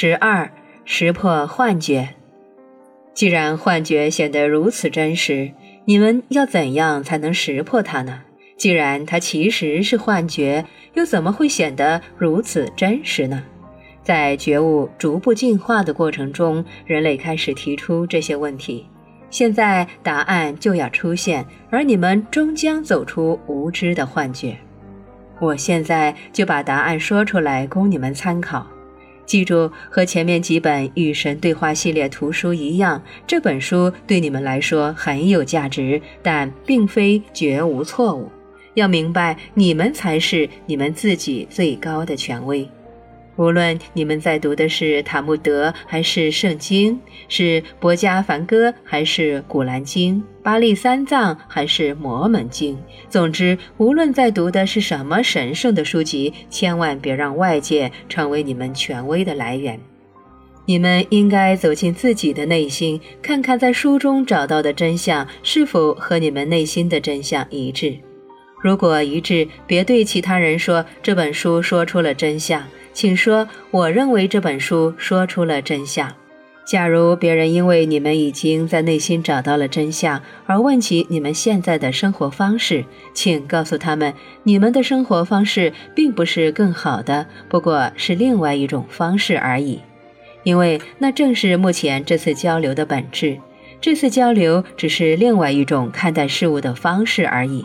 十二，识破幻觉。既然幻觉显得如此真实，你们要怎样才能识破它呢？既然它其实是幻觉，又怎么会显得如此真实呢？在觉悟逐步进化的过程中，人类开始提出这些问题。现在答案就要出现，而你们终将走出无知的幻觉。我现在就把答案说出来，供你们参考。记住，和前面几本与神对话系列图书一样，这本书对你们来说很有价值，但并非绝无错误。要明白，你们才是你们自己最高的权威。无论你们在读的是塔木德还是圣经，是博加梵歌还是古兰经、巴利三藏还是摩门经，总之，无论在读的是什么神圣的书籍，千万别让外界成为你们权威的来源。你们应该走进自己的内心，看看在书中找到的真相是否和你们内心的真相一致。如果一致，别对其他人说这本书说出了真相。请说，我认为这本书说出了真相。假如别人因为你们已经在内心找到了真相而问起你们现在的生活方式，请告诉他们，你们的生活方式并不是更好的，不过是另外一种方式而已。因为那正是目前这次交流的本质。这次交流只是另外一种看待事物的方式而已。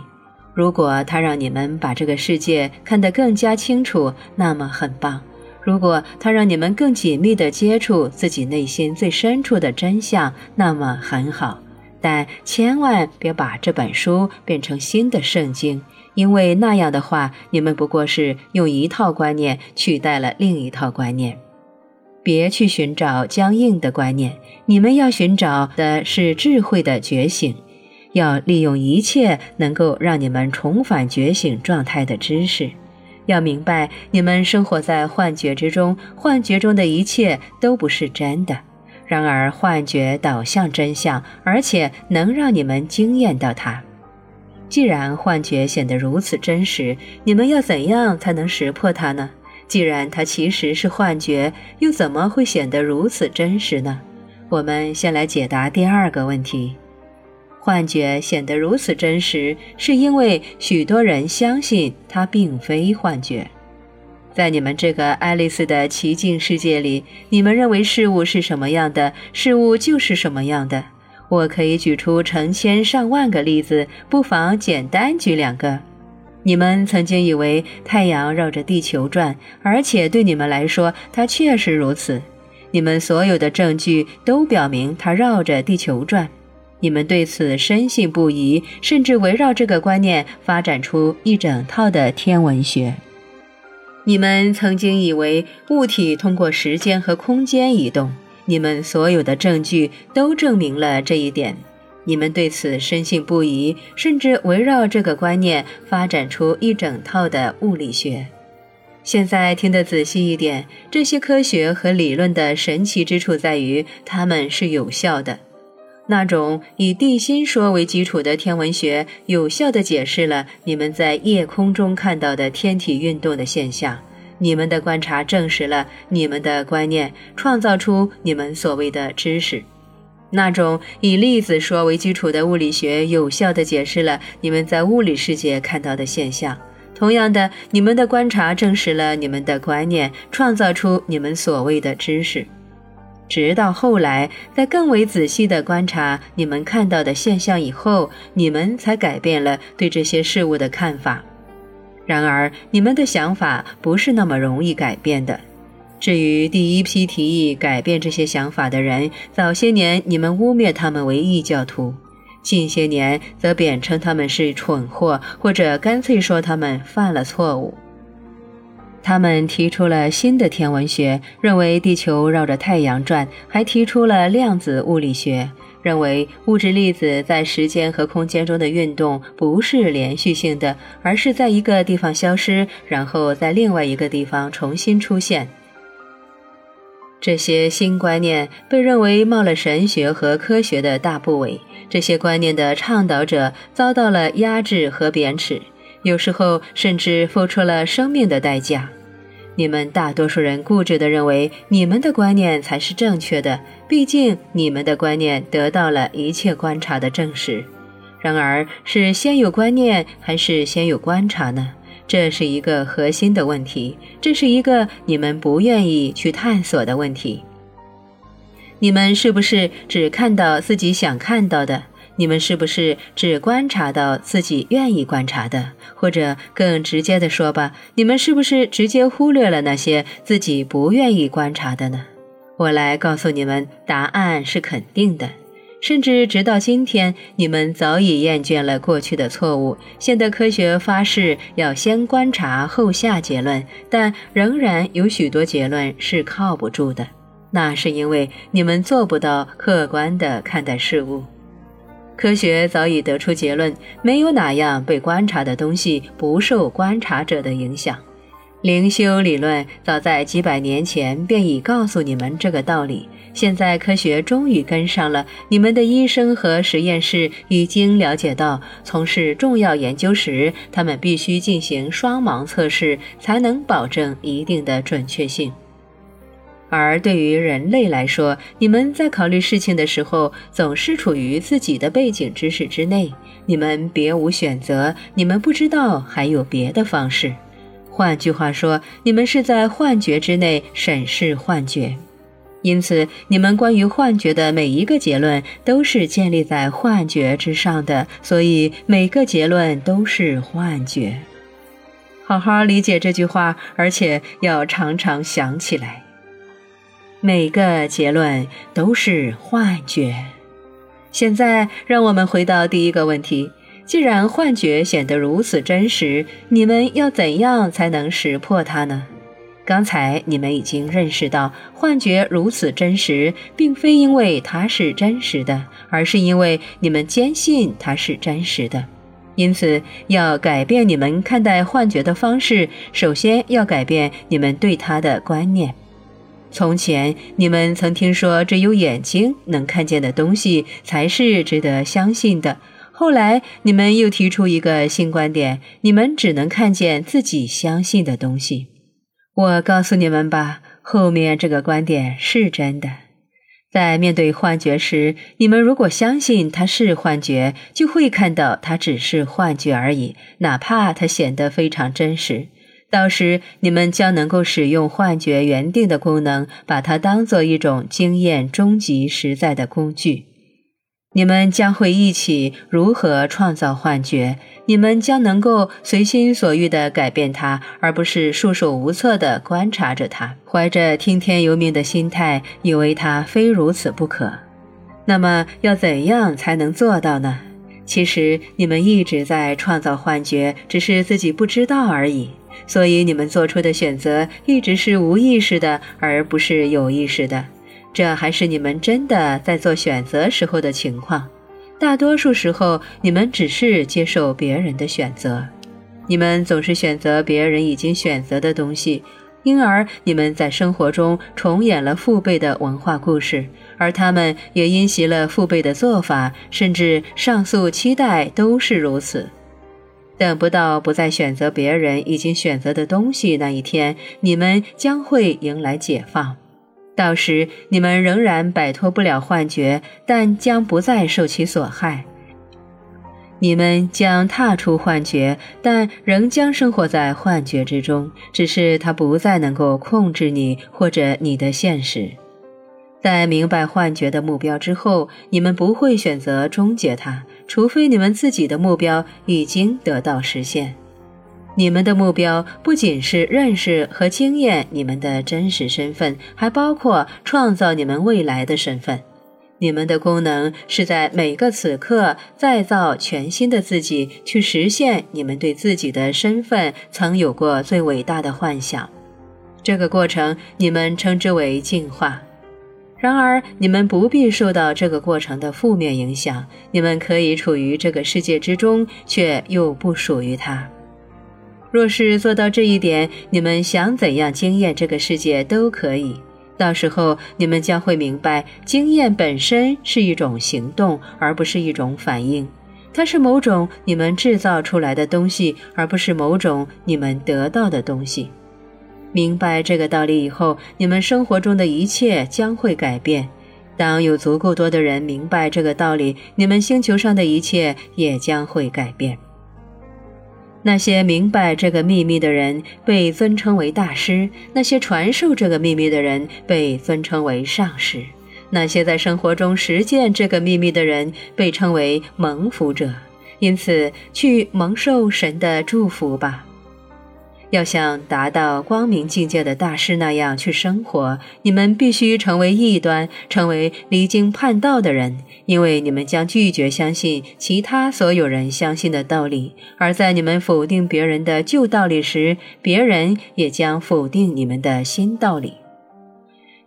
如果它让你们把这个世界看得更加清楚，那么很棒；如果它让你们更紧密地接触自己内心最深处的真相，那么很好。但千万别把这本书变成新的圣经，因为那样的话，你们不过是用一套观念取代了另一套观念。别去寻找僵硬的观念，你们要寻找的是智慧的觉醒。要利用一切能够让你们重返觉醒状态的知识，要明白你们生活在幻觉之中，幻觉中的一切都不是真的。然而，幻觉导向真相，而且能让你们惊艳到它。既然幻觉显得如此真实，你们要怎样才能识破它呢？既然它其实是幻觉，又怎么会显得如此真实呢？我们先来解答第二个问题。幻觉显得如此真实，是因为许多人相信它并非幻觉。在你们这个爱丽丝的奇境世界里，你们认为事物是什么样的，事物就是什么样的。我可以举出成千上万个例子，不妨简单举两个。你们曾经以为太阳绕着地球转，而且对你们来说，它确实如此。你们所有的证据都表明它绕着地球转。你们对此深信不疑，甚至围绕这个观念发展出一整套的天文学。你们曾经以为物体通过时间和空间移动，你们所有的证据都证明了这一点。你们对此深信不疑，甚至围绕这个观念发展出一整套的物理学。现在听得仔细一点，这些科学和理论的神奇之处在于，它们是有效的。那种以地心说为基础的天文学，有效地解释了你们在夜空中看到的天体运动的现象。你们的观察证实了你们的观念，创造出你们所谓的知识。那种以粒子说为基础的物理学，有效地解释了你们在物理世界看到的现象。同样的，你们的观察证实了你们的观念，创造出你们所谓的知识。直到后来，在更为仔细地观察你们看到的现象以后，你们才改变了对这些事物的看法。然而，你们的想法不是那么容易改变的。至于第一批提议改变这些想法的人，早些年你们污蔑他们为异教徒，近些年则贬称他们是蠢货，或者干脆说他们犯了错误。他们提出了新的天文学，认为地球绕着太阳转；还提出了量子物理学，认为物质粒子在时间和空间中的运动不是连续性的，而是在一个地方消失，然后在另外一个地方重新出现。这些新观念被认为冒了神学和科学的大不韪，这些观念的倡导者遭到了压制和贬斥。有时候甚至付出了生命的代价。你们大多数人固执地认为你们的观念才是正确的，毕竟你们的观念得到了一切观察的证实。然而，是先有观念还是先有观察呢？这是一个核心的问题，这是一个你们不愿意去探索的问题。你们是不是只看到自己想看到的？你们是不是只观察到自己愿意观察的？或者更直接的说吧，你们是不是直接忽略了那些自己不愿意观察的呢？我来告诉你们，答案是肯定的。甚至直到今天，你们早已厌倦了过去的错误。现代科学发誓要先观察后下结论，但仍然有许多结论是靠不住的。那是因为你们做不到客观地看待事物。科学早已得出结论：没有哪样被观察的东西不受观察者的影响。灵修理论早在几百年前便已告诉你们这个道理。现在科学终于跟上了，你们的医生和实验室已经了解到，从事重要研究时，他们必须进行双盲测试，才能保证一定的准确性。而对于人类来说，你们在考虑事情的时候，总是处于自己的背景知识之内，你们别无选择，你们不知道还有别的方式。换句话说，你们是在幻觉之内审视幻觉，因此，你们关于幻觉的每一个结论都是建立在幻觉之上的，所以每个结论都是幻觉。好好理解这句话，而且要常常想起来。每个结论都是幻觉。现在，让我们回到第一个问题：既然幻觉显得如此真实，你们要怎样才能识破它呢？刚才你们已经认识到，幻觉如此真实，并非因为它是真实的，而是因为你们坚信它是真实的。因此，要改变你们看待幻觉的方式，首先要改变你们对它的观念。从前，你们曾听说只有眼睛能看见的东西才是值得相信的。后来，你们又提出一个新观点：你们只能看见自己相信的东西。我告诉你们吧，后面这个观点是真的。在面对幻觉时，你们如果相信它是幻觉，就会看到它只是幻觉而已，哪怕它显得非常真实。到时，你们将能够使用幻觉原定的功能，把它当做一种经验终极实在的工具。你们将会一起如何创造幻觉？你们将能够随心所欲地改变它，而不是束手无策地观察着它，怀着听天由命的心态，以为它非如此不可。那么，要怎样才能做到呢？其实，你们一直在创造幻觉，只是自己不知道而已。所以你们做出的选择一直是无意识的，而不是有意识的。这还是你们真的在做选择时候的情况。大多数时候，你们只是接受别人的选择。你们总是选择别人已经选择的东西，因而你们在生活中重演了父辈的文化故事，而他们也因袭了父辈的做法，甚至上诉期待都是如此。等不到不再选择别人已经选择的东西那一天，你们将会迎来解放。到时，你们仍然摆脱不了幻觉，但将不再受其所害。你们将踏出幻觉，但仍将生活在幻觉之中，只是它不再能够控制你或者你的现实。在明白幻觉的目标之后，你们不会选择终结它。除非你们自己的目标已经得到实现，你们的目标不仅是认识和经验你们的真实身份，还包括创造你们未来的身份。你们的功能是在每个此刻再造全新的自己，去实现你们对自己的身份曾有过最伟大的幻想。这个过程，你们称之为进化。然而，你们不必受到这个过程的负面影响。你们可以处于这个世界之中，却又不属于它。若是做到这一点，你们想怎样经验这个世界都可以。到时候，你们将会明白，经验本身是一种行动，而不是一种反应。它是某种你们制造出来的东西，而不是某种你们得到的东西。明白这个道理以后，你们生活中的一切将会改变。当有足够多的人明白这个道理，你们星球上的一切也将会改变。那些明白这个秘密的人被尊称为大师，那些传授这个秘密的人被尊称为上师，那些在生活中实践这个秘密的人被称为蒙福者。因此，去蒙受神的祝福吧。要像达到光明境界的大师那样去生活，你们必须成为异端，成为离经叛道的人，因为你们将拒绝相信其他所有人相信的道理，而在你们否定别人的旧道理时，别人也将否定你们的新道理。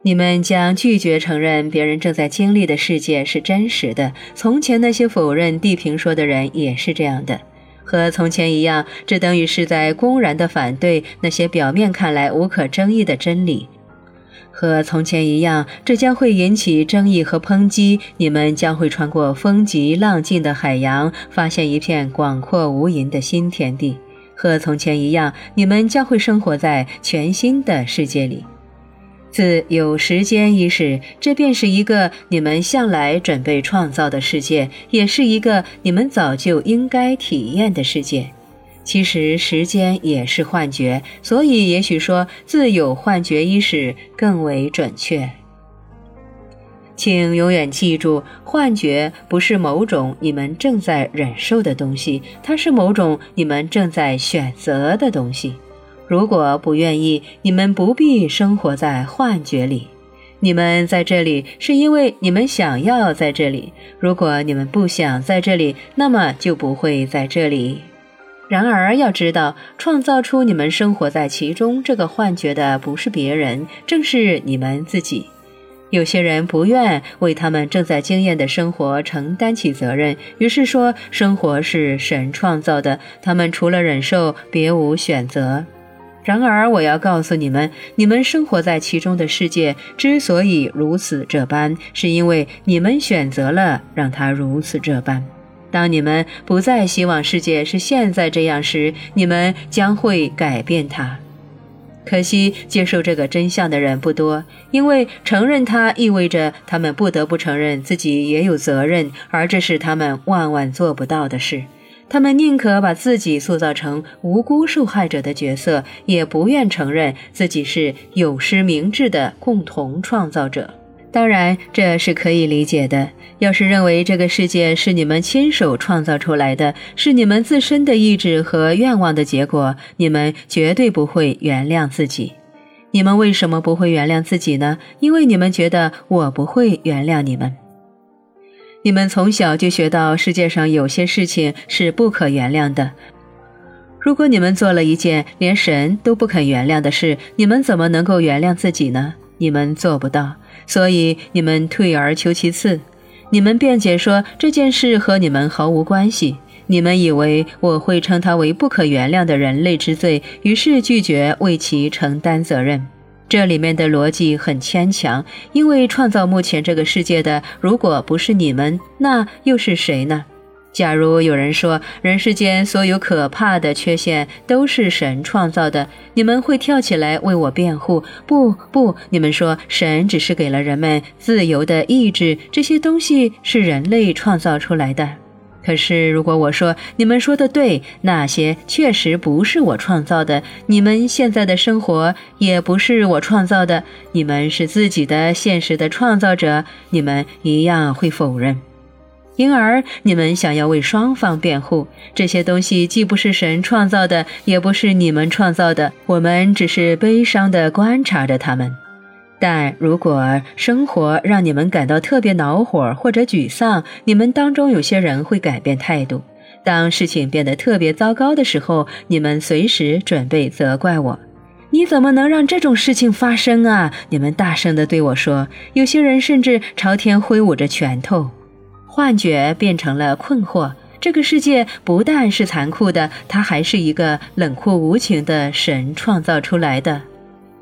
你们将拒绝承认别人正在经历的世界是真实的。从前那些否认地平说的人也是这样的。和从前一样，这等于是在公然地反对那些表面看来无可争议的真理。和从前一样，这将会引起争议和抨击。你们将会穿过风急浪静的海洋，发现一片广阔无垠的新天地。和从前一样，你们将会生活在全新的世界里。自有时间伊始，这便是一个你们向来准备创造的世界，也是一个你们早就应该体验的世界。其实时间也是幻觉，所以也许说自有幻觉伊始更为准确。请永远记住，幻觉不是某种你们正在忍受的东西，它是某种你们正在选择的东西。如果不愿意，你们不必生活在幻觉里。你们在这里是因为你们想要在这里。如果你们不想在这里，那么就不会在这里。然而要知道，创造出你们生活在其中这个幻觉的不是别人，正是你们自己。有些人不愿为他们正在经验的生活承担起责任，于是说生活是神创造的，他们除了忍受别无选择。然而，我要告诉你们，你们生活在其中的世界之所以如此这般，是因为你们选择了让它如此这般。当你们不再希望世界是现在这样时，你们将会改变它。可惜，接受这个真相的人不多，因为承认它意味着他们不得不承认自己也有责任，而这是他们万万做不到的事。他们宁可把自己塑造成无辜受害者的角色，也不愿承认自己是有失明智的共同创造者。当然，这是可以理解的。要是认为这个世界是你们亲手创造出来的，是你们自身的意志和愿望的结果，你们绝对不会原谅自己。你们为什么不会原谅自己呢？因为你们觉得我不会原谅你们。你们从小就学到世界上有些事情是不可原谅的。如果你们做了一件连神都不肯原谅的事，你们怎么能够原谅自己呢？你们做不到，所以你们退而求其次。你们辩解说这件事和你们毫无关系。你们以为我会称它为不可原谅的人类之罪，于是拒绝为其承担责任。这里面的逻辑很牵强，因为创造目前这个世界的，如果不是你们，那又是谁呢？假如有人说人世间所有可怕的缺陷都是神创造的，你们会跳起来为我辩护。不不，你们说神只是给了人们自由的意志，这些东西是人类创造出来的。可是，如果我说你们说的对，那些确实不是我创造的，你们现在的生活也不是我创造的，你们是自己的现实的创造者，你们一样会否认。因而，你们想要为双方辩护，这些东西既不是神创造的，也不是你们创造的，我们只是悲伤地观察着他们。但如果生活让你们感到特别恼火或者沮丧，你们当中有些人会改变态度。当事情变得特别糟糕的时候，你们随时准备责怪我：“你怎么能让这种事情发生啊？”你们大声地对我说。有些人甚至朝天挥舞着拳头。幻觉变成了困惑。这个世界不但是残酷的，它还是一个冷酷无情的神创造出来的。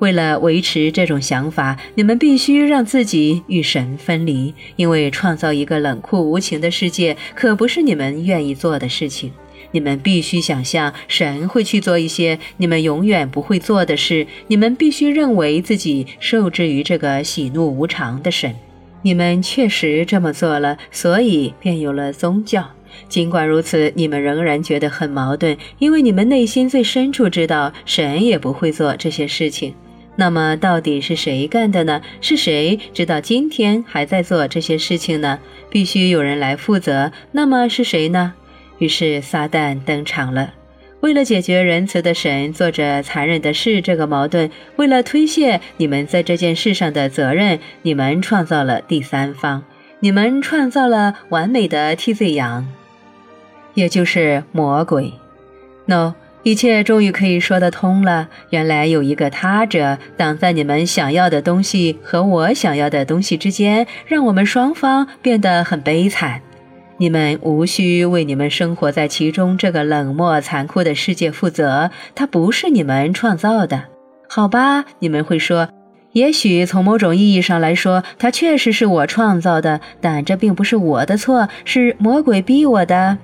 为了维持这种想法，你们必须让自己与神分离，因为创造一个冷酷无情的世界可不是你们愿意做的事情。你们必须想象神会去做一些你们永远不会做的事。你们必须认为自己受制于这个喜怒无常的神。你们确实这么做了，所以便有了宗教。尽管如此，你们仍然觉得很矛盾，因为你们内心最深处知道神也不会做这些事情。那么，到底是谁干的呢？是谁直到今天还在做这些事情呢？必须有人来负责。那么是谁呢？于是撒旦登场了。为了解决仁慈的神做着残忍的事这个矛盾，为了推卸你们在这件事上的责任，你们创造了第三方，你们创造了完美的替罪羊。也就是魔鬼，no，一切终于可以说得通了。原来有一个他者挡在你们想要的东西和我想要的东西之间，让我们双方变得很悲惨。你们无需为你们生活在其中这个冷漠残酷的世界负责，它不是你们创造的，好吧？你们会说，也许从某种意义上来说，它确实是我创造的，但这并不是我的错，是魔鬼逼我的。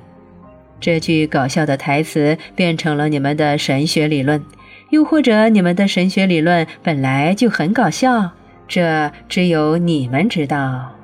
这句搞笑的台词变成了你们的神学理论，又或者你们的神学理论本来就很搞笑，这只有你们知道。